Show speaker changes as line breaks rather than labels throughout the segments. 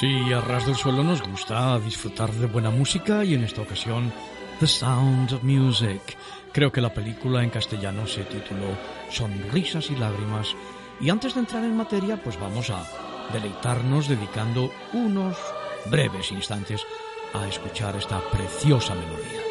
Sí, a ras del suelo nos gusta disfrutar de buena música y en esta ocasión The Sound of Music. Creo que la película en castellano se tituló Sonrisas y lágrimas. Y antes de entrar en materia, pues vamos a deleitarnos dedicando unos breves instantes a escuchar esta preciosa melodía.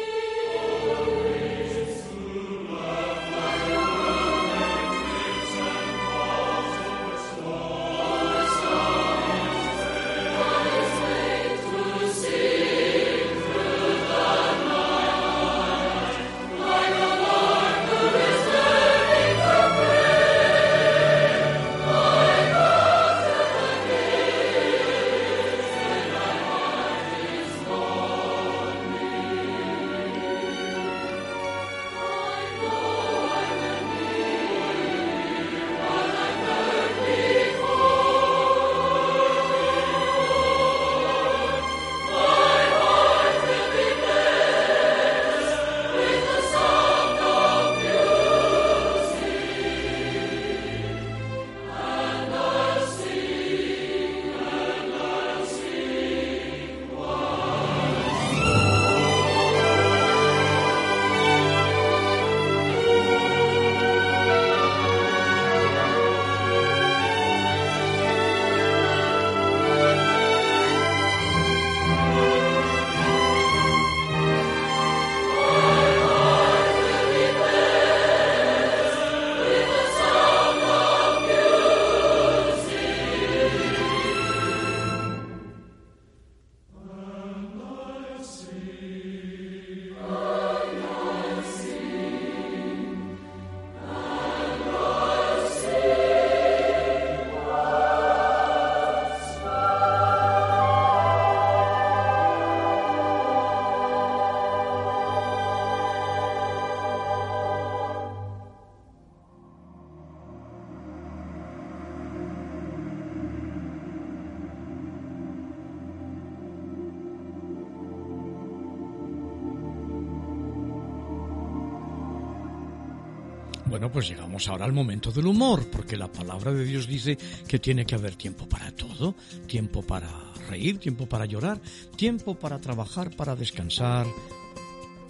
Pues llegamos ahora al momento del humor, porque la palabra de Dios dice que tiene que haber tiempo para todo, tiempo para reír, tiempo para llorar, tiempo para trabajar, para descansar.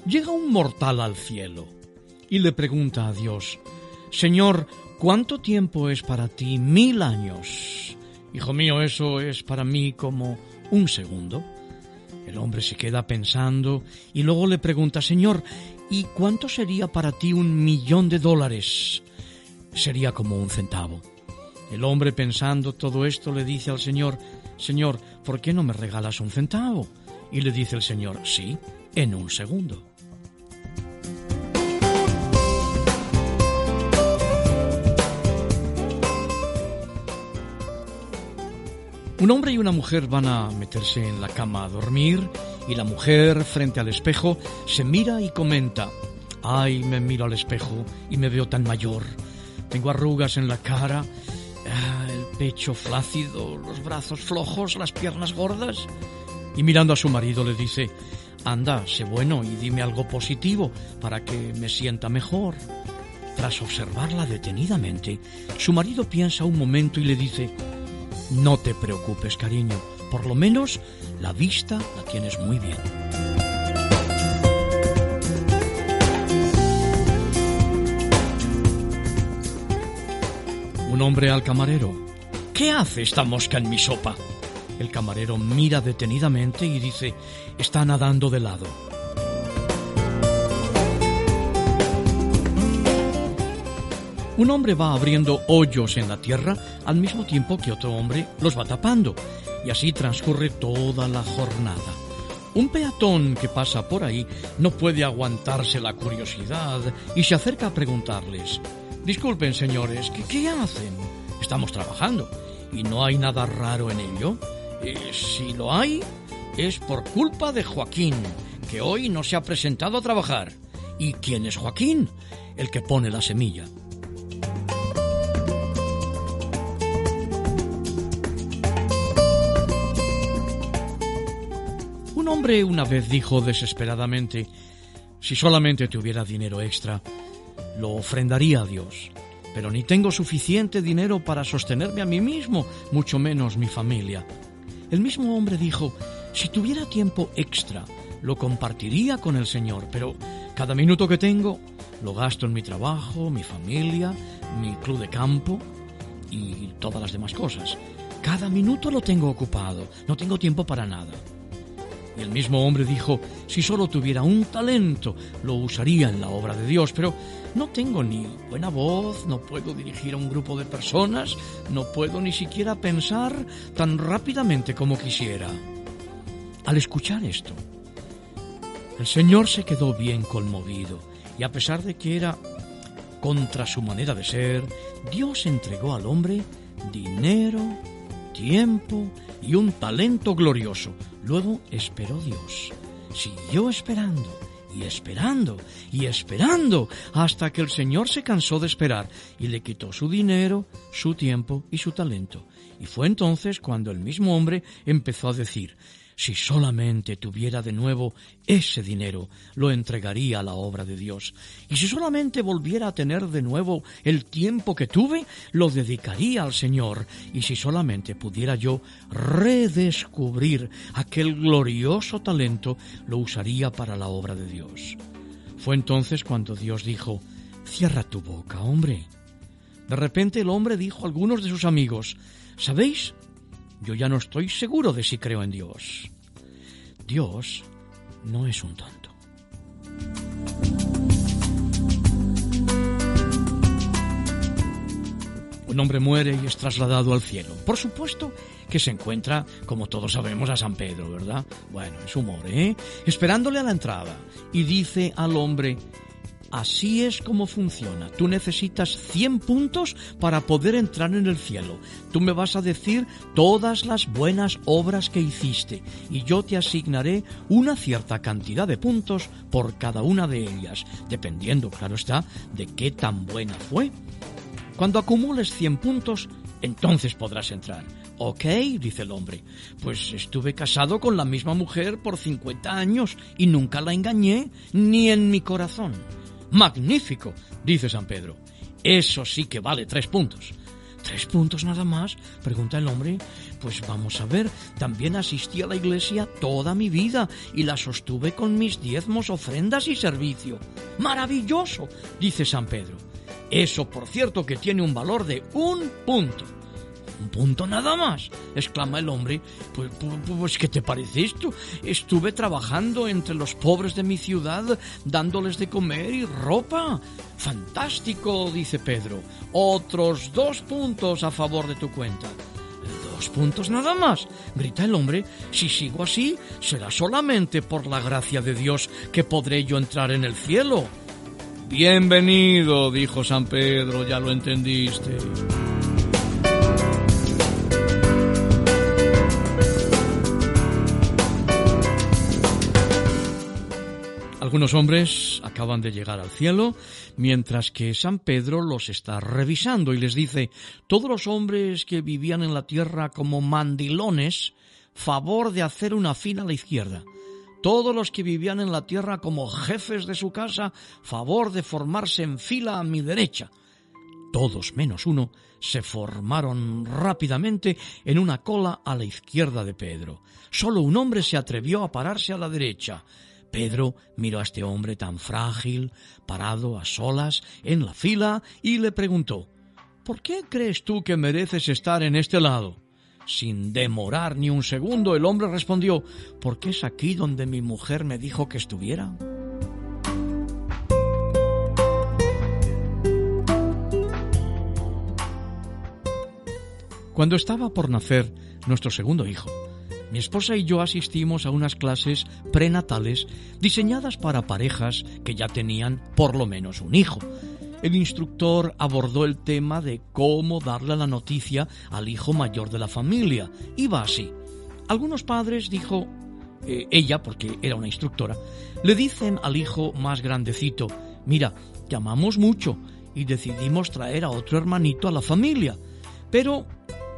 Llega un mortal al cielo y le pregunta a Dios, Señor, ¿cuánto tiempo es para ti? Mil años. Hijo mío, eso es para mí como un segundo. El hombre se queda pensando y luego le pregunta, Señor, ¿y cuánto sería para ti un millón de dólares? Sería como un centavo. El hombre pensando todo esto le dice al Señor, Señor, ¿por qué no me regalas un centavo? Y le dice el Señor, sí, en un segundo. Un hombre y una mujer van a meterse en la cama a dormir y la mujer, frente al espejo, se mira y comenta, ay, me miro al espejo y me veo tan mayor. Tengo arrugas en la cara, ah, el pecho flácido, los brazos flojos, las piernas gordas. Y mirando a su marido le dice, anda, sé bueno y dime algo positivo para que me sienta mejor. Tras observarla detenidamente, su marido piensa un momento y le dice, no te preocupes, cariño. Por lo menos la vista la tienes muy bien. Un hombre al camarero. ¿Qué hace esta mosca en mi sopa? El camarero mira detenidamente y dice, está nadando de lado. Un hombre va abriendo hoyos en la tierra al mismo tiempo que otro hombre los va tapando, y así transcurre toda la jornada. Un peatón que pasa por ahí no puede aguantarse la curiosidad y se acerca a preguntarles, Disculpen señores, ¿qué, hacen? Estamos trabajando y no hay nada raro en ello. Eh, si lo hay, es por culpa de Joaquín, que hoy no se ha presentado a trabajar. ¿Y quién es Joaquín? El que pone la semilla. Hombre una vez dijo desesperadamente, si solamente tuviera dinero extra, lo ofrendaría a Dios, pero ni tengo suficiente dinero para sostenerme a mí mismo, mucho menos mi familia. El mismo hombre dijo, si tuviera tiempo extra, lo compartiría con el Señor, pero cada minuto que tengo lo gasto en mi trabajo, mi familia, mi club de campo y todas las demás cosas. Cada minuto lo tengo ocupado, no tengo tiempo para nada. Y el mismo hombre dijo, si solo tuviera un talento, lo usaría en la obra de Dios, pero no tengo ni buena voz, no puedo dirigir a un grupo de personas, no puedo ni siquiera pensar tan rápidamente como quisiera. Al escuchar esto, el Señor se quedó bien conmovido y a pesar de que era contra su manera de ser, Dios entregó al hombre dinero, tiempo y un talento glorioso. Luego esperó Dios. Siguió esperando y esperando y esperando hasta que el Señor se cansó de esperar y le quitó su dinero, su tiempo y su talento. Y fue entonces cuando el mismo hombre empezó a decir, si solamente tuviera de nuevo ese dinero, lo entregaría a la obra de Dios. Y si solamente volviera a tener de nuevo el tiempo que tuve, lo dedicaría al Señor. Y si solamente pudiera yo redescubrir aquel glorioso talento, lo usaría para la obra de Dios. Fue entonces cuando Dios dijo, Cierra tu boca, hombre. De repente el hombre dijo a algunos de sus amigos, ¿Sabéis? Yo ya no estoy seguro de si creo en Dios. Dios no es un tonto. Un hombre muere y es trasladado al cielo. Por supuesto que se encuentra, como todos sabemos, a San Pedro, ¿verdad? Bueno, es humor, ¿eh? Esperándole a la entrada. Y dice al hombre, Así es como funciona. Tú necesitas 100 puntos para poder entrar en el cielo. Tú me vas a decir todas las buenas obras que hiciste y yo te asignaré una cierta cantidad de puntos por cada una de ellas, dependiendo, claro está, de qué tan buena fue. Cuando acumules 100 puntos, entonces podrás entrar. Ok, dice el hombre, pues estuve casado con la misma mujer por 50 años y nunca la engañé, ni en mi corazón. Magnífico, dice San Pedro. Eso sí que vale tres puntos. ¿Tres puntos nada más? pregunta el hombre. Pues vamos a ver, también asistí a la iglesia toda mi vida y la sostuve con mis diezmos, ofrendas y servicio. Maravilloso, dice San Pedro. Eso, por cierto, que tiene un valor de un punto. Un punto nada más, exclama el hombre. Pues, pues, pues, ¿qué te parece esto? Estuve trabajando entre los pobres de mi ciudad, dándoles de comer y ropa. Fantástico, dice Pedro. Otros dos puntos a favor de tu cuenta. Dos puntos nada más, grita el hombre. Si sigo así, será solamente por la gracia de Dios que podré yo entrar en el cielo. Bienvenido, dijo San Pedro, ya lo entendiste. Algunos hombres acaban de llegar al cielo, mientras que San Pedro los está revisando y les dice, todos los hombres que vivían en la tierra como mandilones, favor de hacer una fila a la izquierda. Todos los que vivían en la tierra como jefes de su casa, favor de formarse en fila a mi derecha. Todos menos uno se formaron rápidamente en una cola a la izquierda de Pedro. Solo un hombre se atrevió a pararse a la derecha. Pedro miró a este hombre tan frágil, parado a solas en la fila, y le preguntó ¿Por qué crees tú que mereces estar en este lado? Sin demorar ni un segundo, el hombre respondió Porque es aquí donde mi mujer me dijo que estuviera. Cuando estaba por nacer nuestro segundo hijo, mi esposa y yo asistimos a unas clases prenatales diseñadas para parejas que ya tenían por lo menos un hijo. El instructor abordó el tema de cómo darle la noticia al hijo mayor de la familia. Iba así. Algunos padres, dijo eh, ella, porque era una instructora, le dicen al hijo más grandecito, mira, te amamos mucho y decidimos traer a otro hermanito a la familia. Pero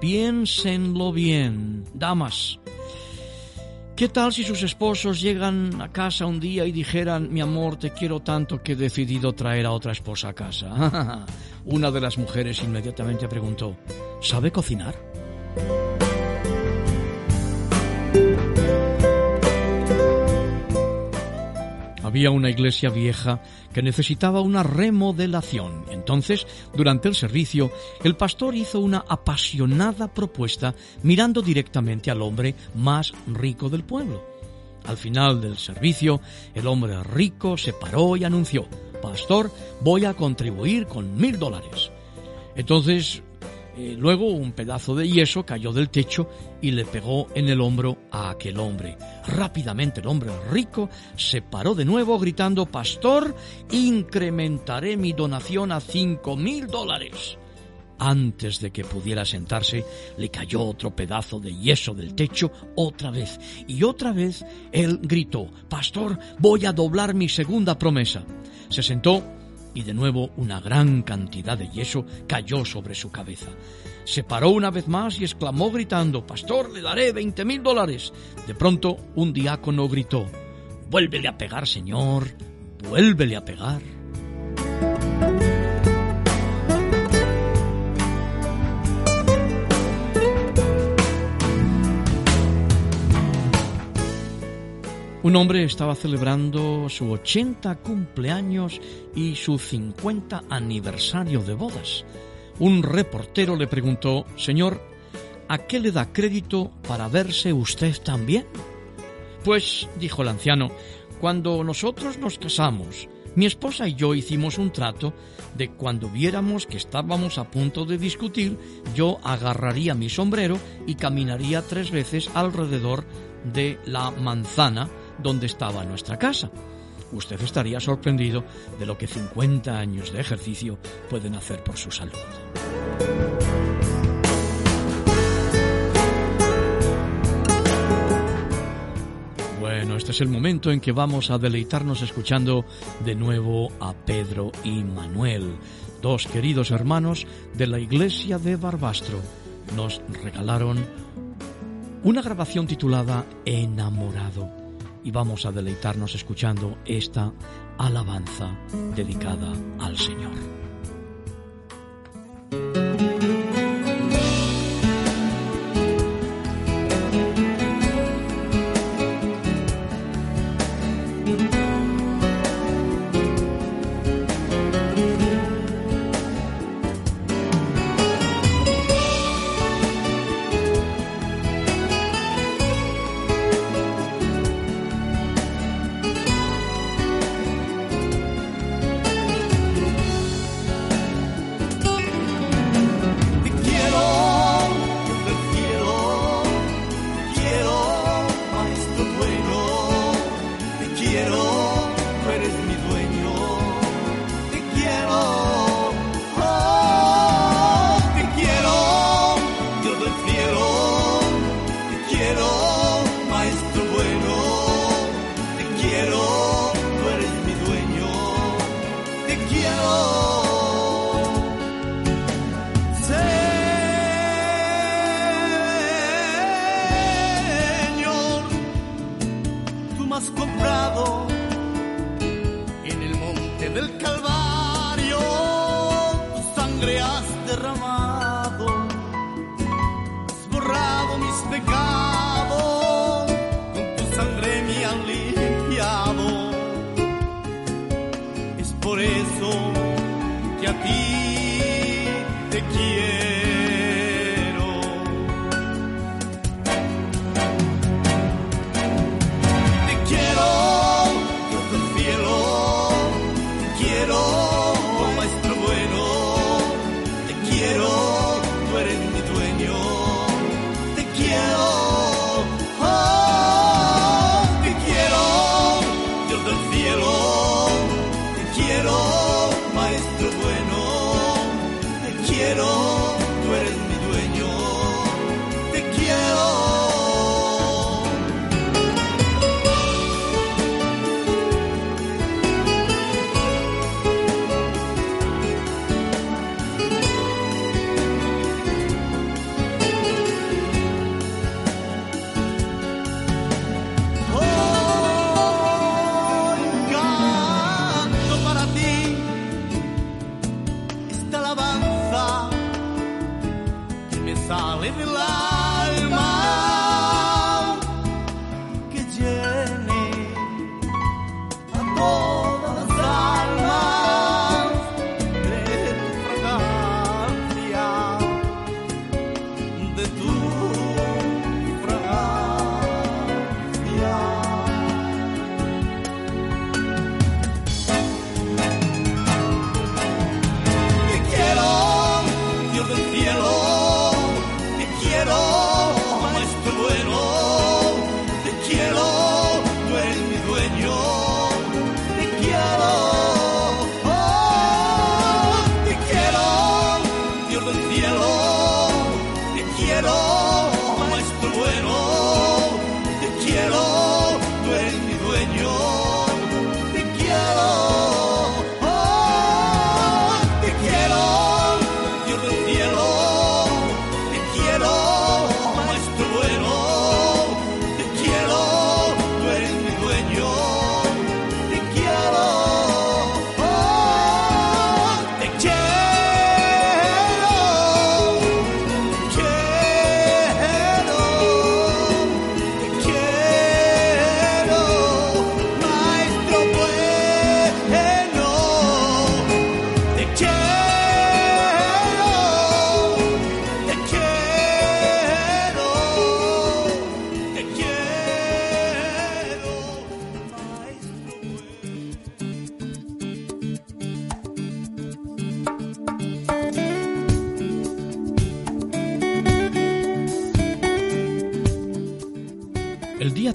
piénsenlo bien, damas, ¿Qué tal si sus esposos llegan a casa un día y dijeran, mi amor, te quiero tanto que he decidido traer a otra esposa a casa? Una de las mujeres inmediatamente preguntó, ¿sabe cocinar? Había una iglesia vieja que necesitaba una remodelación. Entonces, durante el servicio, el pastor hizo una apasionada propuesta mirando directamente al hombre más rico del pueblo. Al final del servicio, el hombre rico se paró y anunció, Pastor, voy a contribuir con mil dólares. Entonces eh, luego un pedazo de yeso cayó del techo y le pegó en el hombro a aquel hombre. Rápidamente el hombre rico se paró de nuevo gritando, Pastor, incrementaré mi donación a cinco mil dólares. Antes de que pudiera sentarse, le cayó otro pedazo de yeso del techo otra vez. Y otra vez él gritó, Pastor, voy a doblar mi segunda promesa. Se sentó y de nuevo una gran cantidad de yeso cayó sobre su cabeza. Se paró una vez más y exclamó gritando, Pastor, le daré veinte mil dólares. De pronto un diácono gritó, Vuélvele a pegar, Señor, vuélvele a pegar. Un hombre estaba celebrando su 80 cumpleaños y su 50 aniversario de bodas. Un reportero le preguntó, Señor, ¿a qué le da crédito para verse usted también? Pues, dijo el anciano, cuando nosotros nos casamos, mi esposa y yo hicimos un trato de cuando viéramos que estábamos a punto de discutir, yo agarraría mi sombrero y caminaría tres veces alrededor de la manzana donde estaba nuestra casa. Usted estaría sorprendido de lo que 50 años de ejercicio pueden hacer por su salud. Bueno, este es el momento en que vamos a deleitarnos escuchando de nuevo a Pedro y Manuel, dos queridos hermanos de la iglesia de Barbastro. Nos regalaron una grabación titulada Enamorado y vamos a deleitarnos escuchando esta alabanza dedicada al Señor.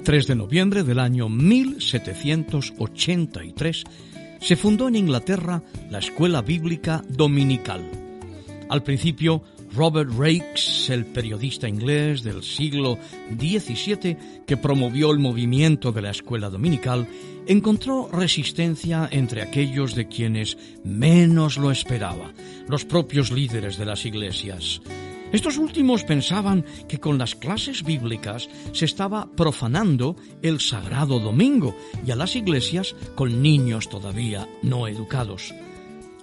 3 de noviembre del año 1783 se fundó en Inglaterra la Escuela Bíblica Dominical. Al principio, Robert Raikes, el periodista inglés del siglo XVII que promovió el movimiento de la escuela dominical, encontró resistencia entre aquellos de quienes menos lo esperaba, los propios líderes de las iglesias. Estos últimos pensaban que con las clases bíblicas se estaba profanando el sagrado domingo y a las iglesias con niños todavía no educados.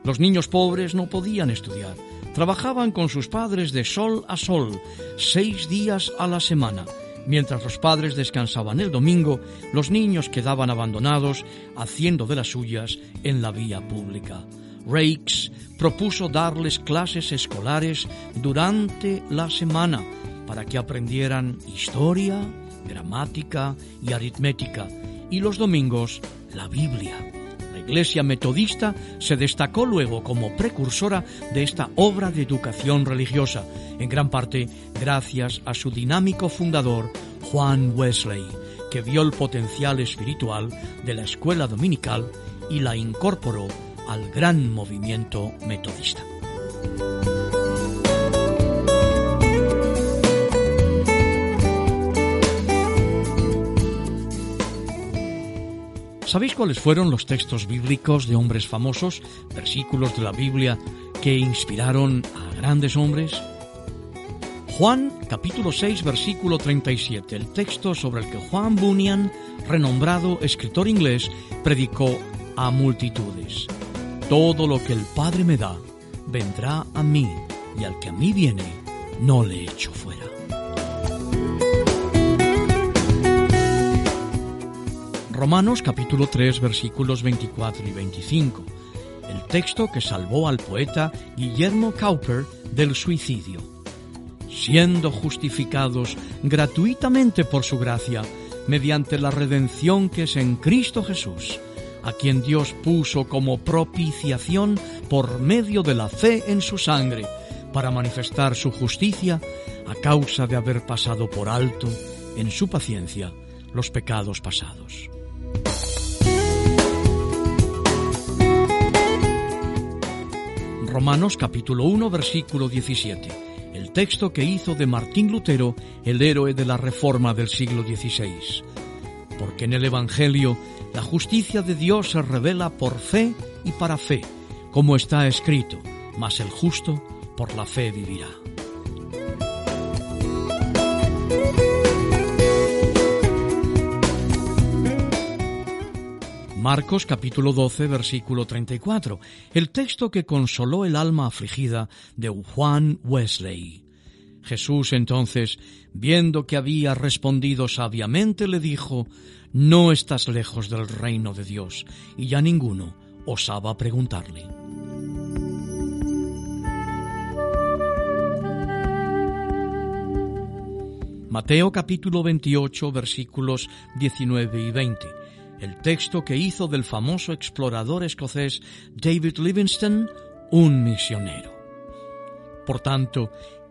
Los niños pobres no podían estudiar. Trabajaban con sus padres de sol a sol, seis días a la semana. Mientras los padres descansaban el domingo, los niños quedaban abandonados, haciendo de las suyas en la vía pública. Rakes propuso darles clases escolares durante la semana para que aprendieran historia, gramática y aritmética, y los domingos la Biblia. La Iglesia Metodista se destacó luego como precursora de esta obra de educación religiosa, en gran parte gracias a su dinámico fundador, Juan Wesley, que vio el potencial espiritual de la escuela dominical y la incorporó al gran movimiento metodista. ¿Sabéis cuáles fueron los textos bíblicos de hombres famosos, versículos de la Biblia que inspiraron a grandes hombres? Juan capítulo 6 versículo 37, el texto sobre el que Juan Bunyan, renombrado escritor inglés, predicó a multitudes. Todo lo que el Padre me da, vendrá a mí, y al que a mí viene, no le echo fuera. Romanos capítulo 3 versículos 24 y 25, el texto que salvó al poeta Guillermo Cowper del suicidio. Siendo justificados gratuitamente por su gracia, mediante la redención que es en Cristo Jesús, a quien Dios puso como propiciación por medio de la fe en su sangre, para manifestar su justicia a causa de haber pasado por alto, en su paciencia, los pecados pasados. Romanos capítulo 1 versículo 17, el texto que hizo de Martín Lutero el héroe de la Reforma del siglo XVI. Porque en el Evangelio la justicia de Dios se revela por fe y para fe, como está escrito, mas el justo por la fe vivirá. Marcos capítulo 12 versículo 34, el texto que consoló el alma afligida de Juan Wesley. Jesús entonces, viendo que había respondido sabiamente, le dijo, No estás lejos del reino de Dios, y ya ninguno osaba preguntarle. Mateo capítulo 28 versículos 19 y 20 el texto que hizo del famoso explorador escocés David Livingstone un misionero. Por tanto,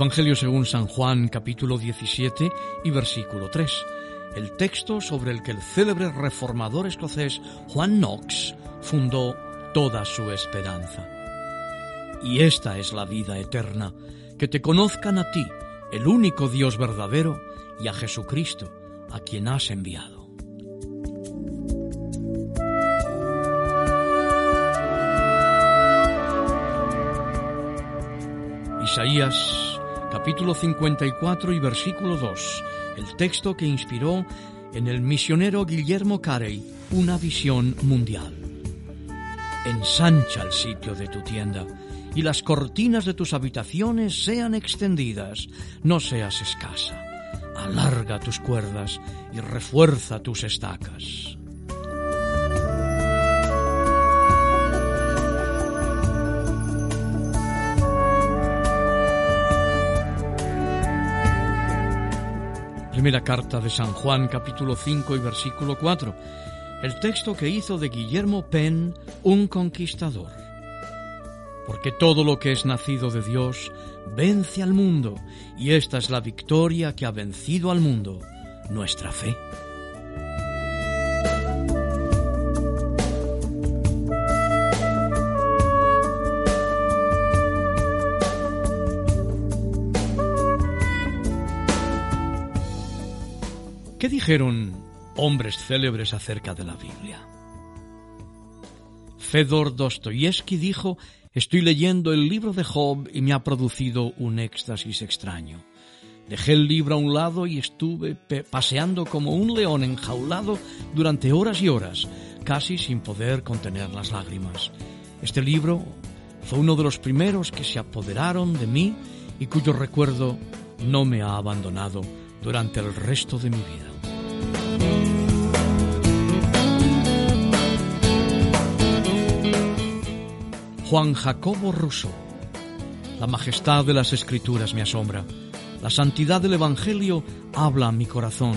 Evangelio según San Juan capítulo 17 y versículo 3, el texto sobre el que el célebre reformador escocés Juan Knox fundó toda su esperanza. Y esta es la vida eterna, que te conozcan a ti, el único Dios verdadero, y a Jesucristo, a quien has enviado. Isaías capítulo 54 y versículo 2, el texto que inspiró en el misionero Guillermo Carey una visión mundial. Ensancha el sitio de tu tienda y las cortinas de tus habitaciones sean extendidas, no seas escasa. Alarga tus cuerdas y refuerza tus estacas. Primera carta de San Juan capítulo 5 y versículo 4, el texto que hizo de Guillermo Penn un conquistador. Porque todo lo que es nacido de Dios vence al mundo, y esta es la victoria que ha vencido al mundo, nuestra fe. Dijeron hombres célebres acerca de la Biblia? Fedor Dostoyevsky dijo, estoy leyendo el libro de Job y me ha producido un éxtasis extraño. Dejé el libro a un lado y estuve paseando como un león enjaulado durante horas y horas, casi sin poder contener las lágrimas. Este libro fue uno de los primeros que se apoderaron de mí y cuyo recuerdo no me ha abandonado durante el resto de mi vida. Juan Jacobo Rousseau. La majestad de las escrituras me asombra. La santidad del Evangelio habla a mi corazón.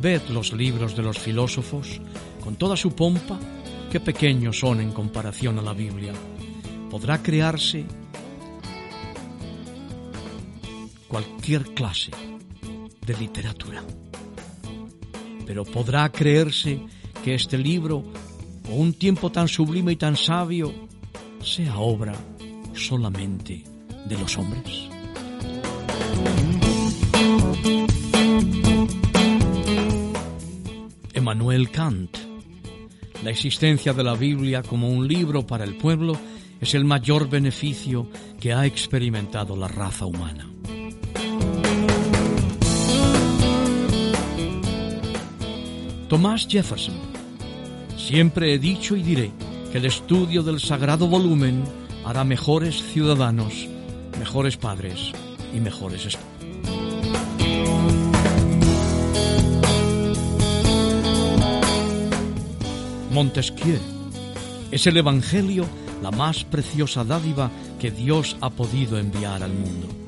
Ved los libros de los filósofos, con toda su pompa, qué pequeños son en comparación a la Biblia. Podrá crearse cualquier clase de literatura. Pero podrá creerse que este libro, o un tiempo tan sublime y tan sabio, sea obra solamente de los hombres. Emmanuel Kant. La existencia de la Biblia como un libro para el pueblo es el mayor beneficio que ha experimentado la raza humana. Thomas Jefferson. Siempre he dicho y diré que el estudio del sagrado volumen hará mejores ciudadanos, mejores padres y mejores esposos. Montesquieu es el Evangelio la más preciosa dádiva que Dios ha podido enviar al mundo.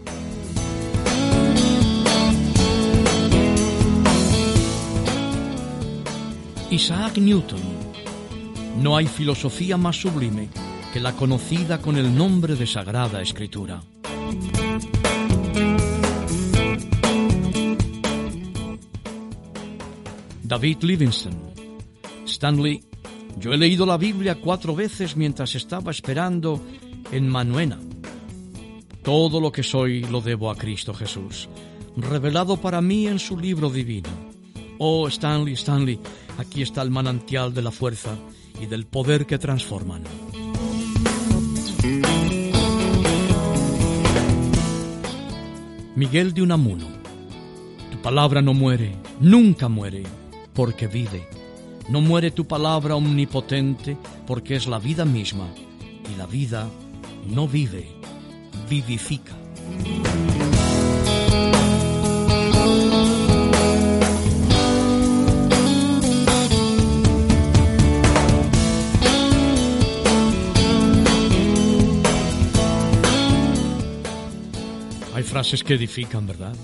Isaac Newton. No hay filosofía más sublime que la conocida con el nombre de Sagrada Escritura. David Livingstone. Stanley, yo he leído la Biblia cuatro veces mientras estaba esperando en Manuena. Todo lo que soy lo debo a Cristo Jesús, revelado para mí en su libro divino. Oh, Stanley, Stanley, aquí está el manantial de la fuerza y del poder que transforman. Miguel de Unamuno, tu palabra no muere, nunca muere, porque vive. No muere tu palabra omnipotente, porque es la vida misma, y la vida no vive, vivifica. Frases que edifican, ¿verdad?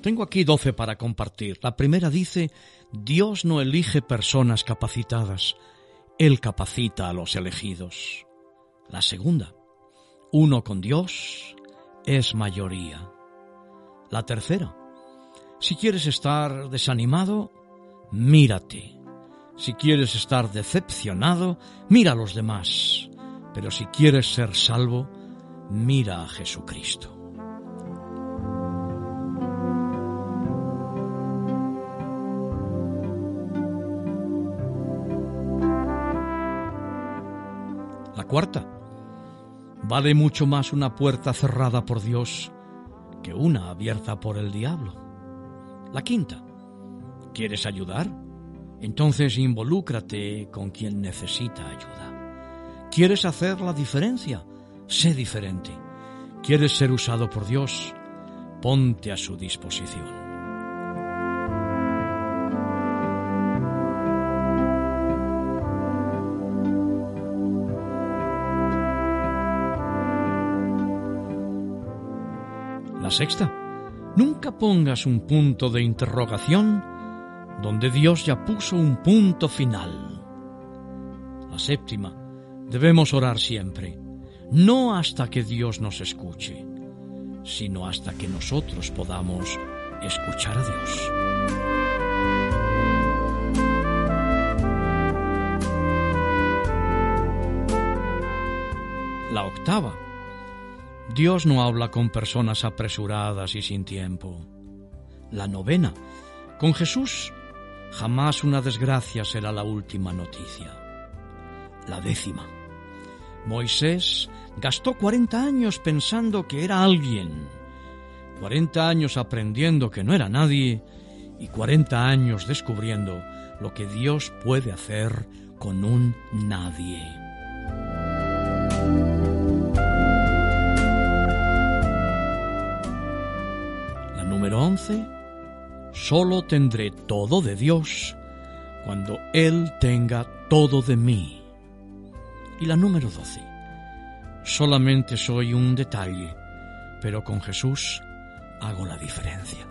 Tengo aquí doce para compartir. La primera dice, Dios no elige personas capacitadas, Él capacita a los elegidos. La segunda, uno con Dios es mayoría. La tercera, si quieres estar desanimado, mírate. Si quieres estar decepcionado, mira a los demás. Pero si quieres ser salvo, mira a Jesucristo. La cuarta, vale mucho más una puerta cerrada por Dios que una abierta por el diablo. La quinta, ¿quieres ayudar? Entonces involúcrate con quien necesita ayuda. ¿Quieres hacer la diferencia? Sé diferente. ¿Quieres ser usado por Dios? Ponte a su disposición. Sexta, nunca pongas un punto de interrogación donde Dios ya puso un punto final. La séptima, debemos orar siempre, no hasta que Dios nos escuche, sino hasta que nosotros podamos escuchar a Dios. La octava, Dios no habla con personas apresuradas y sin tiempo. La novena, con Jesús jamás una desgracia será la última noticia. La décima, Moisés gastó 40 años pensando que era alguien, 40 años aprendiendo que no era nadie y 40 años descubriendo lo que Dios puede hacer con un nadie. Número 11, solo tendré todo de Dios cuando Él tenga todo de mí. Y la número 12. Solamente soy un detalle, pero con Jesús hago la diferencia.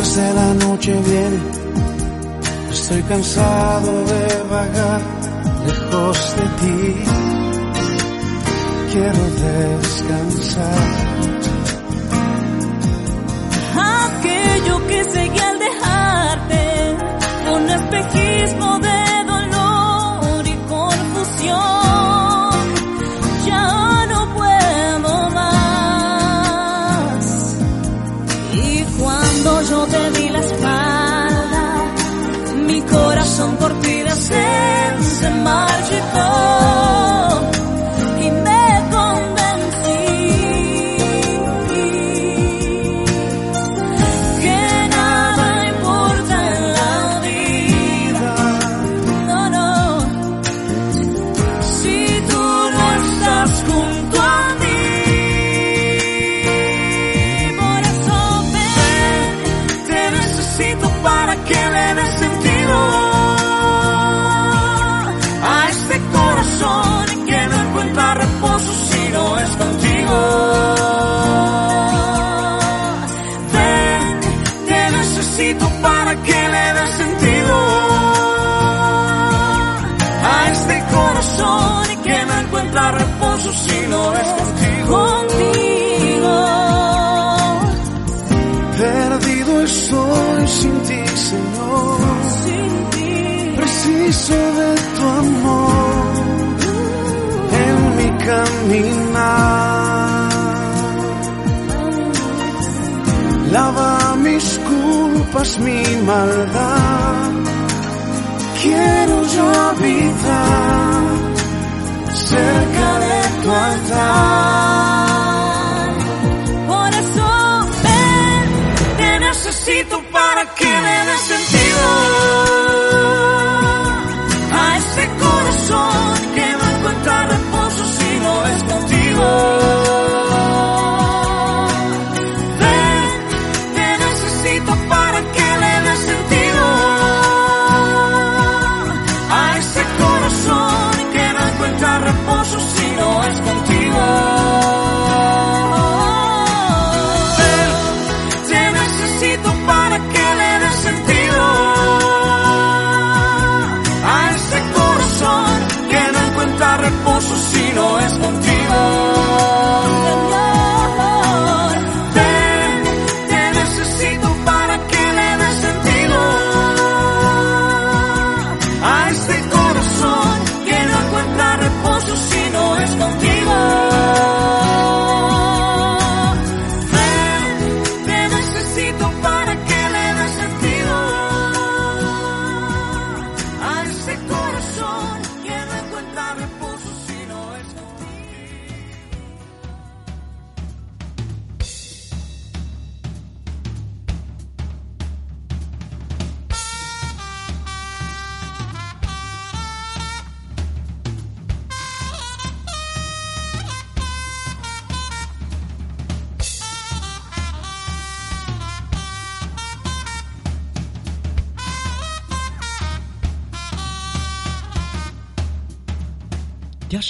de la noche viene, estoy cansado de vagar lejos de ti. Quiero descansar.
Aquello que seguí al dejarte, un espejismo de no es contigo.
Perdido estoy sin ti, Señor. Preciso de tu amor en mi caminar. Lava mis culpas, mi maldad. Quiero yo habitar cerca de tu altar.
Por eso ven, te necesito para que me des sentido.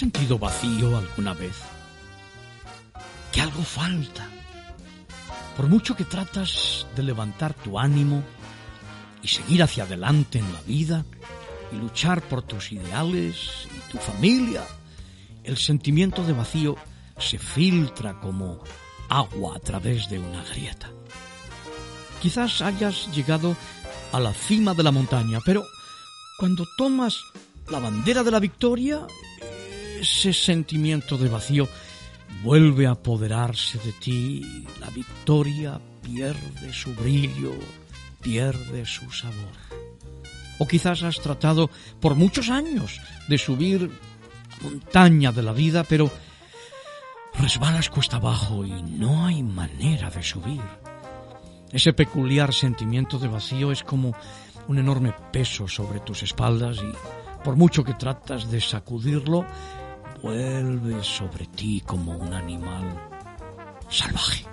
Sentido
vacío alguna vez? Que algo falta. Por mucho que tratas de levantar tu ánimo y seguir hacia adelante en la vida y luchar por tus ideales y tu familia, el sentimiento de vacío se filtra como agua a través de una grieta. Quizás hayas llegado a la cima de la montaña, pero cuando tomas la bandera de la victoria, ese sentimiento de vacío vuelve a apoderarse de ti. La victoria pierde su brillo, pierde su sabor. O quizás has tratado por muchos años de subir la montaña de la vida, pero resbalas cuesta abajo y no hay manera de subir. Ese peculiar sentimiento de vacío es como un enorme peso sobre tus espaldas y por mucho que tratas de sacudirlo, vuelve sobre ti como un animal salvaje.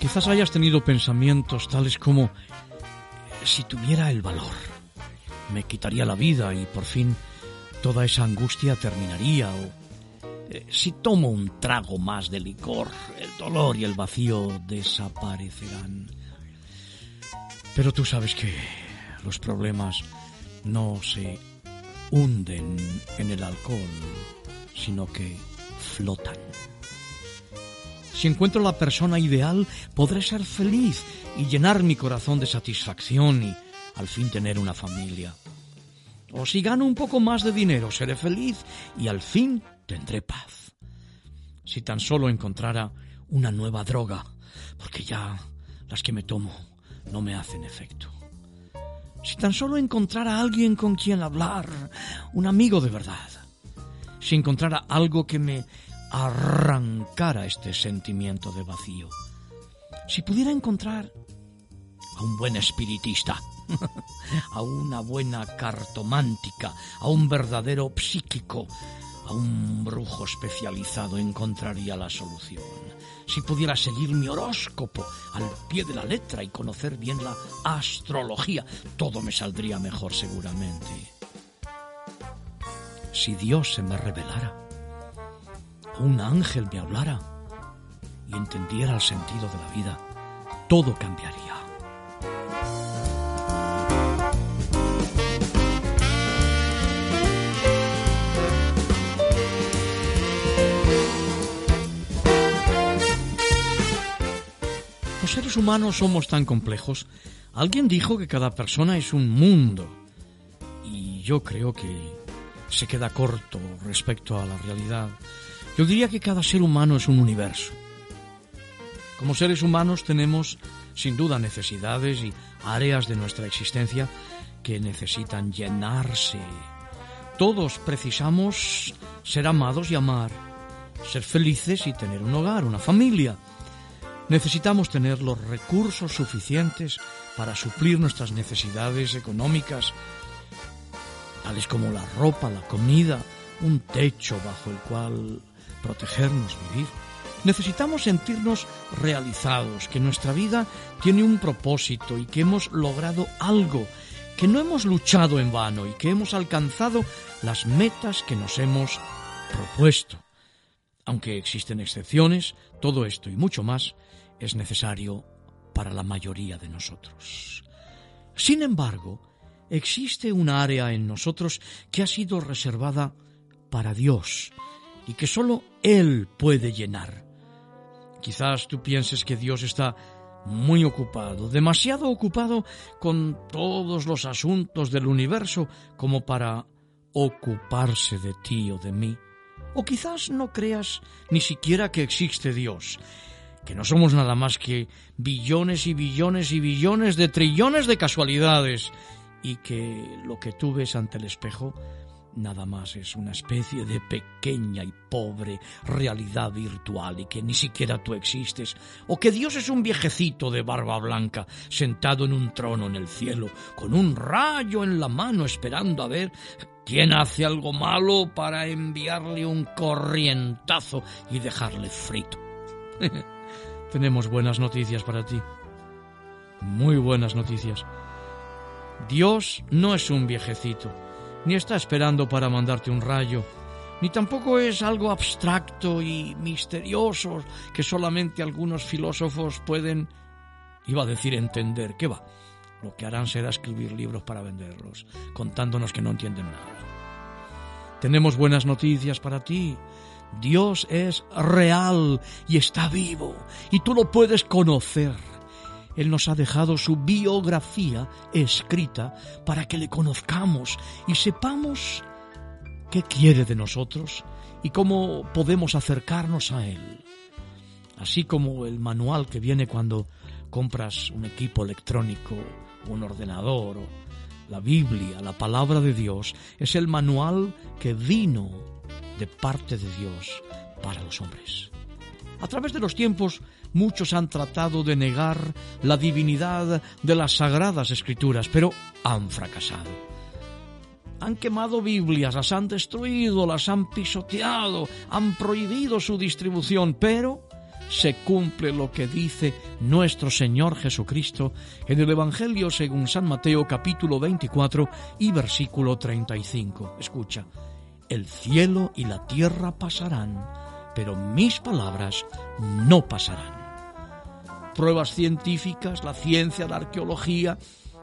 Quizás hayas tenido pensamientos tales como si tuviera el valor, me quitaría la vida y por fin toda esa angustia terminaría o eh, si tomo un trago más de licor, el dolor y el vacío desaparecerán. Pero tú sabes que los problemas no se hunden en el alcohol, sino que flotan. Si encuentro la persona ideal, podré ser feliz y llenar mi corazón de satisfacción y al fin tener una familia. O si gano un poco más de dinero, seré feliz y al fin tendré paz. Si tan solo encontrara una nueva droga, porque ya las que me tomo no me hacen efecto. Si tan solo encontrara a alguien con quien hablar, un amigo de verdad. Si encontrara algo que me arrancara este sentimiento de vacío. Si pudiera encontrar a un buen espiritista, a una buena cartomántica, a un verdadero psíquico, a un brujo especializado, encontraría la solución si pudiera seguir mi horóscopo al pie de la letra y conocer bien la astrología, todo me saldría mejor seguramente. Si Dios se me revelara, o un ángel me hablara y entendiera el sentido de la vida, todo cambiaría. Seres humanos somos tan complejos. Alguien dijo que cada persona es un mundo. Y yo creo que se queda corto respecto a la realidad. Yo diría que cada ser humano es un universo. Como seres humanos tenemos sin duda necesidades y áreas de nuestra existencia que necesitan llenarse. Todos precisamos ser amados y amar, ser felices y tener un hogar, una familia. Necesitamos tener los recursos suficientes para suplir nuestras necesidades económicas, tales como la ropa, la comida, un techo bajo el cual protegernos, vivir. Necesitamos sentirnos realizados, que nuestra vida tiene un propósito y que hemos logrado algo, que no hemos luchado en vano y que hemos alcanzado las metas que nos hemos propuesto. Aunque existen excepciones, todo esto y mucho más es necesario para la mayoría de nosotros. Sin embargo, existe un área en nosotros que ha sido reservada para Dios y que sólo Él puede llenar. Quizás tú pienses que Dios está muy ocupado, demasiado ocupado con todos los asuntos del universo como para ocuparse de ti o de mí. O quizás no creas ni siquiera que existe Dios que no somos nada más que billones y billones y billones de trillones de casualidades y que lo que tú ves ante el espejo nada más es una especie de pequeña y pobre realidad virtual y que ni siquiera tú existes, o que Dios es un viejecito de barba blanca sentado en un trono en el cielo, con un rayo en la mano esperando a ver quién hace algo malo para enviarle un corrientazo y dejarle frito. tenemos buenas noticias para ti. Muy buenas noticias. Dios no es un viejecito, ni está esperando para mandarte un rayo, ni tampoco es algo abstracto y misterioso que solamente algunos filósofos pueden, iba a decir, entender. ¿Qué va? Lo que harán será escribir libros para venderlos, contándonos que no entienden nada. Tenemos buenas noticias para ti. Dios es real y está vivo, y tú lo puedes conocer. Él nos ha dejado su biografía escrita para que le conozcamos y sepamos qué quiere de nosotros y cómo podemos acercarnos a Él. Así como el manual que viene cuando compras un equipo electrónico, un ordenador la Biblia, la palabra de Dios, es el manual que vino de parte de Dios para los hombres. A través de los tiempos, muchos han tratado de negar la divinidad de las sagradas escrituras, pero han fracasado. Han quemado Biblias, las han destruido, las han pisoteado, han prohibido su distribución, pero se cumple lo que dice nuestro Señor Jesucristo en el Evangelio según San Mateo capítulo 24 y versículo 35. Escucha, el cielo y la tierra pasarán, pero mis palabras no pasarán. Pruebas científicas, la ciencia, la arqueología,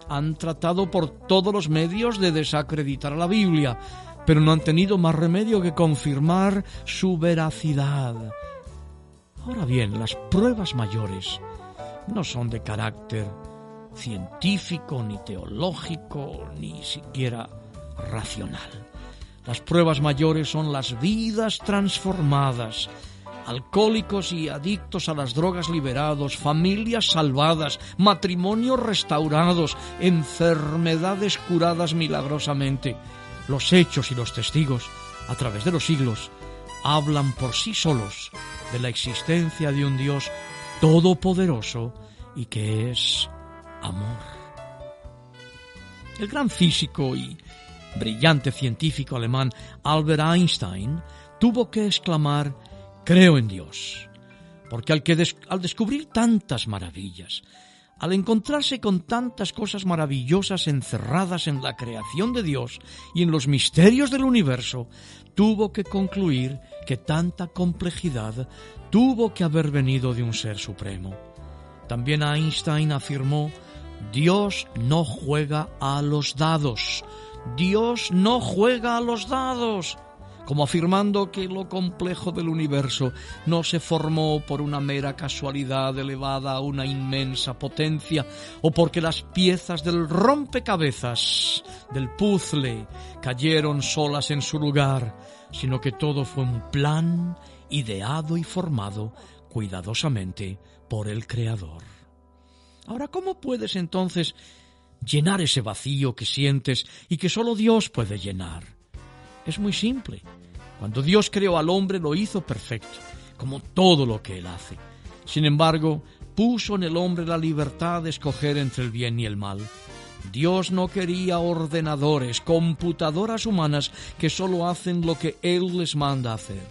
han tratado por todos los medios de desacreditar a la Biblia, pero no han tenido más remedio que confirmar su veracidad. Ahora bien, las pruebas mayores no son de carácter científico, ni teológico, ni siquiera racional. Las pruebas mayores son las vidas transformadas, alcohólicos y adictos a las drogas liberados, familias salvadas, matrimonios restaurados, enfermedades curadas milagrosamente. Los hechos y los testigos, a través de los siglos, hablan por sí solos de la existencia de un Dios todopoderoso y que es amor. El gran físico y brillante científico alemán Albert Einstein tuvo que exclamar Creo en Dios, porque al, que al descubrir tantas maravillas, al encontrarse con tantas cosas maravillosas encerradas en la creación de Dios y en los misterios del universo, tuvo que concluir que tanta complejidad tuvo que haber venido de un ser supremo. También Einstein afirmó, Dios no juega a los dados, Dios no juega a los dados, como afirmando que lo complejo del universo no se formó por una mera casualidad elevada a una inmensa potencia, o porque las piezas del rompecabezas del puzzle cayeron solas en su lugar, sino que todo fue un plan ideado y formado cuidadosamente por el Creador. Ahora, ¿cómo puedes entonces llenar ese vacío que sientes y que solo Dios puede llenar. Es muy simple. Cuando Dios creó al hombre lo hizo perfecto, como todo lo que Él hace. Sin embargo, puso en el hombre la libertad de escoger entre el bien y el mal. Dios no quería ordenadores, computadoras humanas que solo hacen lo que Él les manda hacer.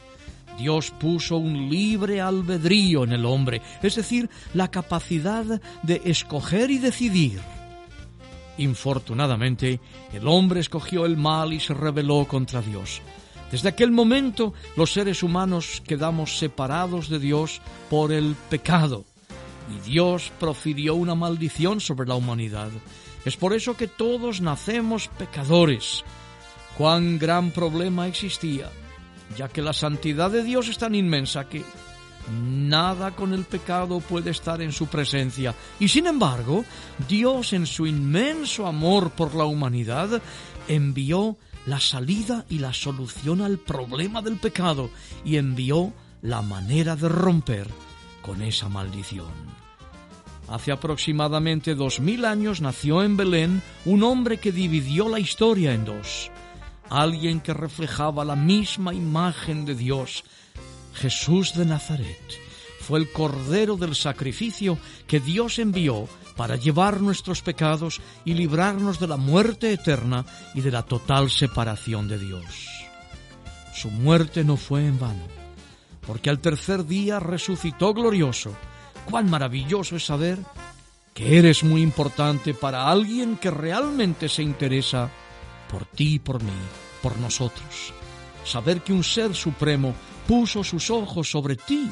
Dios puso un libre albedrío en el hombre, es decir, la capacidad de escoger y decidir. Infortunadamente, el hombre escogió el mal y se rebeló contra Dios. Desde aquel momento los seres humanos quedamos separados de Dios por el pecado y Dios profirió una maldición sobre la humanidad. Es por eso que todos nacemos pecadores. Cuán gran problema existía, ya que la santidad de Dios es tan inmensa que Nada con el pecado puede estar en su presencia. Y sin embargo, Dios en su inmenso amor por la humanidad envió la salida y la solución al problema del pecado y envió la manera de romper con esa maldición. Hace aproximadamente dos mil años nació en Belén un hombre que dividió la historia en dos. Alguien que reflejaba la misma imagen de Dios, Jesús de Nazaret fue el Cordero del sacrificio que Dios envió para llevar nuestros pecados y librarnos de la muerte eterna y de la total separación de Dios. Su muerte no fue en vano, porque al tercer día resucitó glorioso. Cuán maravilloso es saber que eres muy importante para alguien que realmente se interesa por ti y por mí, por nosotros. Saber que un ser supremo puso sus ojos sobre ti,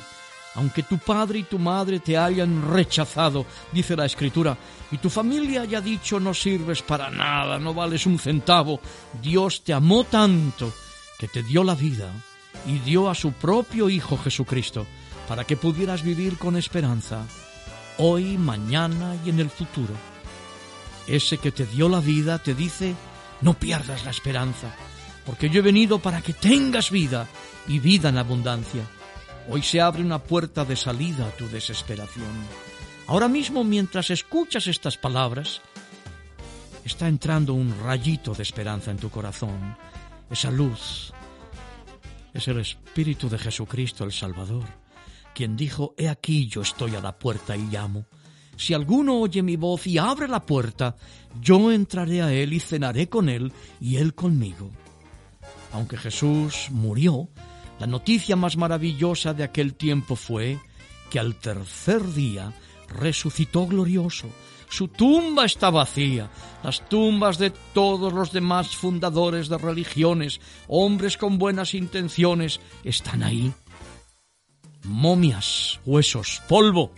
aunque tu padre y tu madre te hayan rechazado, dice la escritura, y tu familia haya dicho no sirves para nada, no vales un centavo, Dios te amó tanto que te dio la vida y dio a su propio Hijo Jesucristo para que pudieras vivir con esperanza hoy, mañana y en el futuro. Ese que te dio la vida te dice, no pierdas la esperanza, porque yo he venido para que tengas vida y vida en abundancia. Hoy se abre una puerta de salida a tu desesperación. Ahora mismo, mientras escuchas estas palabras, está entrando un rayito de esperanza en tu corazón. Esa luz es el Espíritu de Jesucristo el Salvador quien dijo, He aquí yo estoy a la puerta y llamo. Si alguno oye mi voz y abre la puerta, yo entraré a él y cenaré con él y él conmigo. Aunque Jesús murió, la noticia más maravillosa de aquel tiempo fue que al tercer día resucitó glorioso. Su tumba está vacía. Las tumbas de todos los demás fundadores de religiones, hombres con buenas intenciones, están ahí momias, huesos, polvo.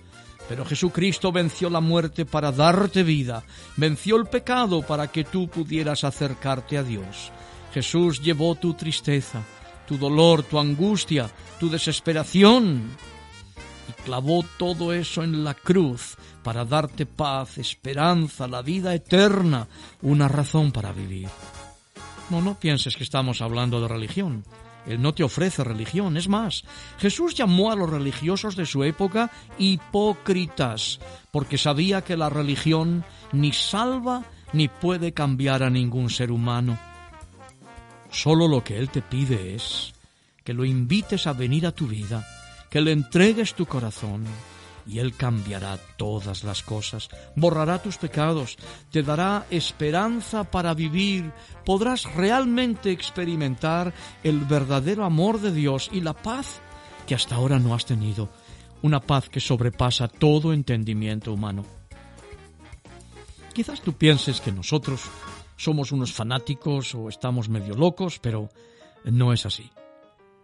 Pero Jesucristo venció la muerte para darte vida, venció el pecado para que tú pudieras acercarte a Dios. Jesús llevó tu tristeza, tu dolor, tu angustia, tu desesperación y clavó todo eso en la cruz para darte paz, esperanza, la vida eterna, una razón para vivir. No, no pienses que estamos hablando de religión. Él no te ofrece religión. Es más, Jesús llamó a los religiosos de su época hipócritas, porque sabía que la religión ni salva ni puede cambiar a ningún ser humano. Solo lo que Él te pide es que lo invites a venir a tu vida, que le entregues tu corazón, y Él cambiará todas las cosas, borrará tus pecados, te dará esperanza para vivir, podrás realmente experimentar el verdadero amor de Dios y la paz que hasta ahora no has tenido, una paz que sobrepasa todo entendimiento humano. Quizás tú pienses que nosotros somos unos fanáticos o estamos medio locos, pero no es así.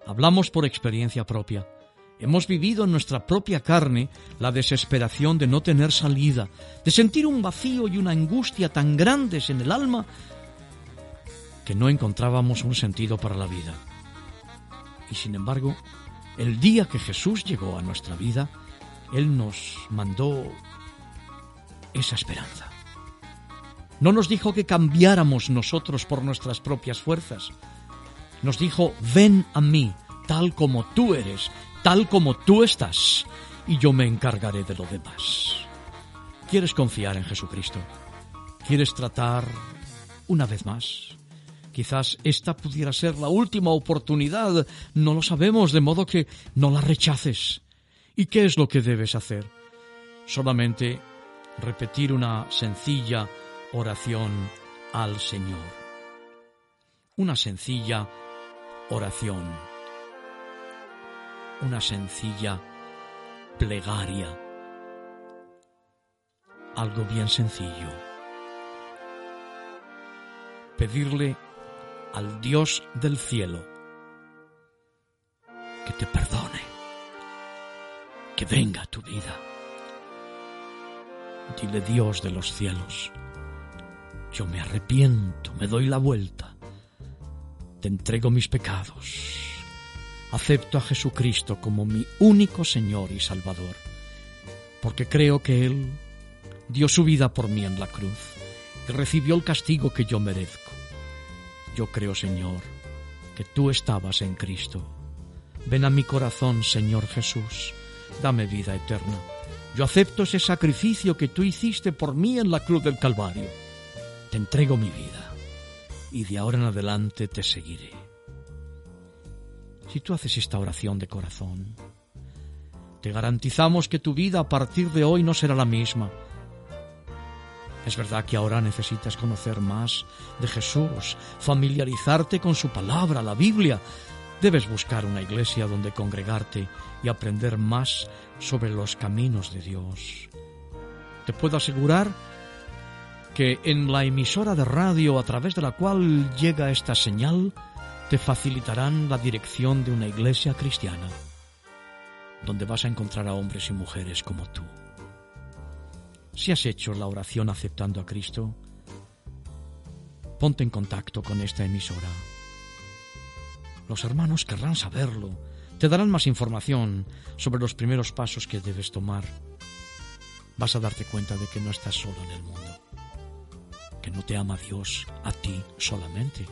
Hablamos por experiencia propia. Hemos vivido en nuestra propia carne la desesperación de no tener salida, de sentir un vacío y una angustia tan grandes en el alma que no encontrábamos un sentido para la vida. Y sin embargo, el día que Jesús llegó a nuestra vida, Él nos mandó esa esperanza. No nos dijo que cambiáramos nosotros por nuestras propias fuerzas. Nos dijo, ven a mí, tal como tú eres, tal como tú estás, y yo me encargaré de lo demás. ¿Quieres confiar en Jesucristo? ¿Quieres tratar una vez más? Quizás esta pudiera ser la última oportunidad, no lo sabemos, de modo que no la rechaces. ¿Y qué es lo que debes hacer? Solamente repetir una sencilla oración al Señor. Una sencilla oración una sencilla plegaria, algo bien sencillo. Pedirle al Dios del cielo que te perdone, que venga tu vida. Dile Dios de los cielos, yo me arrepiento, me doy la vuelta, te entrego mis pecados acepto a Jesucristo como mi único Señor y Salvador, porque creo que Él dio su vida por mí en la cruz y recibió el castigo que yo merezco. Yo creo, Señor, que tú estabas en Cristo. Ven a mi corazón, Señor Jesús, dame vida eterna. Yo acepto ese sacrificio que tú hiciste por mí en la cruz del Calvario. Te entrego mi vida y de ahora en adelante te seguiré si tú haces esta oración de corazón. Te garantizamos que tu vida a partir de hoy no será la misma. Es verdad que ahora necesitas conocer más de Jesús, familiarizarte con su palabra, la Biblia. Debes buscar una iglesia donde congregarte y aprender más sobre los caminos de Dios. te puedo asegurar que en la emisora de radio a través de la cual llega esta señal te facilitarán la dirección de una iglesia cristiana, donde vas a encontrar a hombres y mujeres como tú. Si has hecho la oración aceptando a Cristo, ponte en contacto con esta emisora. Los hermanos querrán saberlo, te darán más información sobre los primeros pasos que debes tomar. Vas a darte cuenta de que no estás solo en el mundo, que no te ama Dios a ti solamente,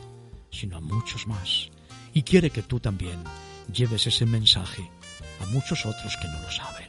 sino a muchos más, y quiere que tú también lleves ese mensaje a muchos otros que no lo saben.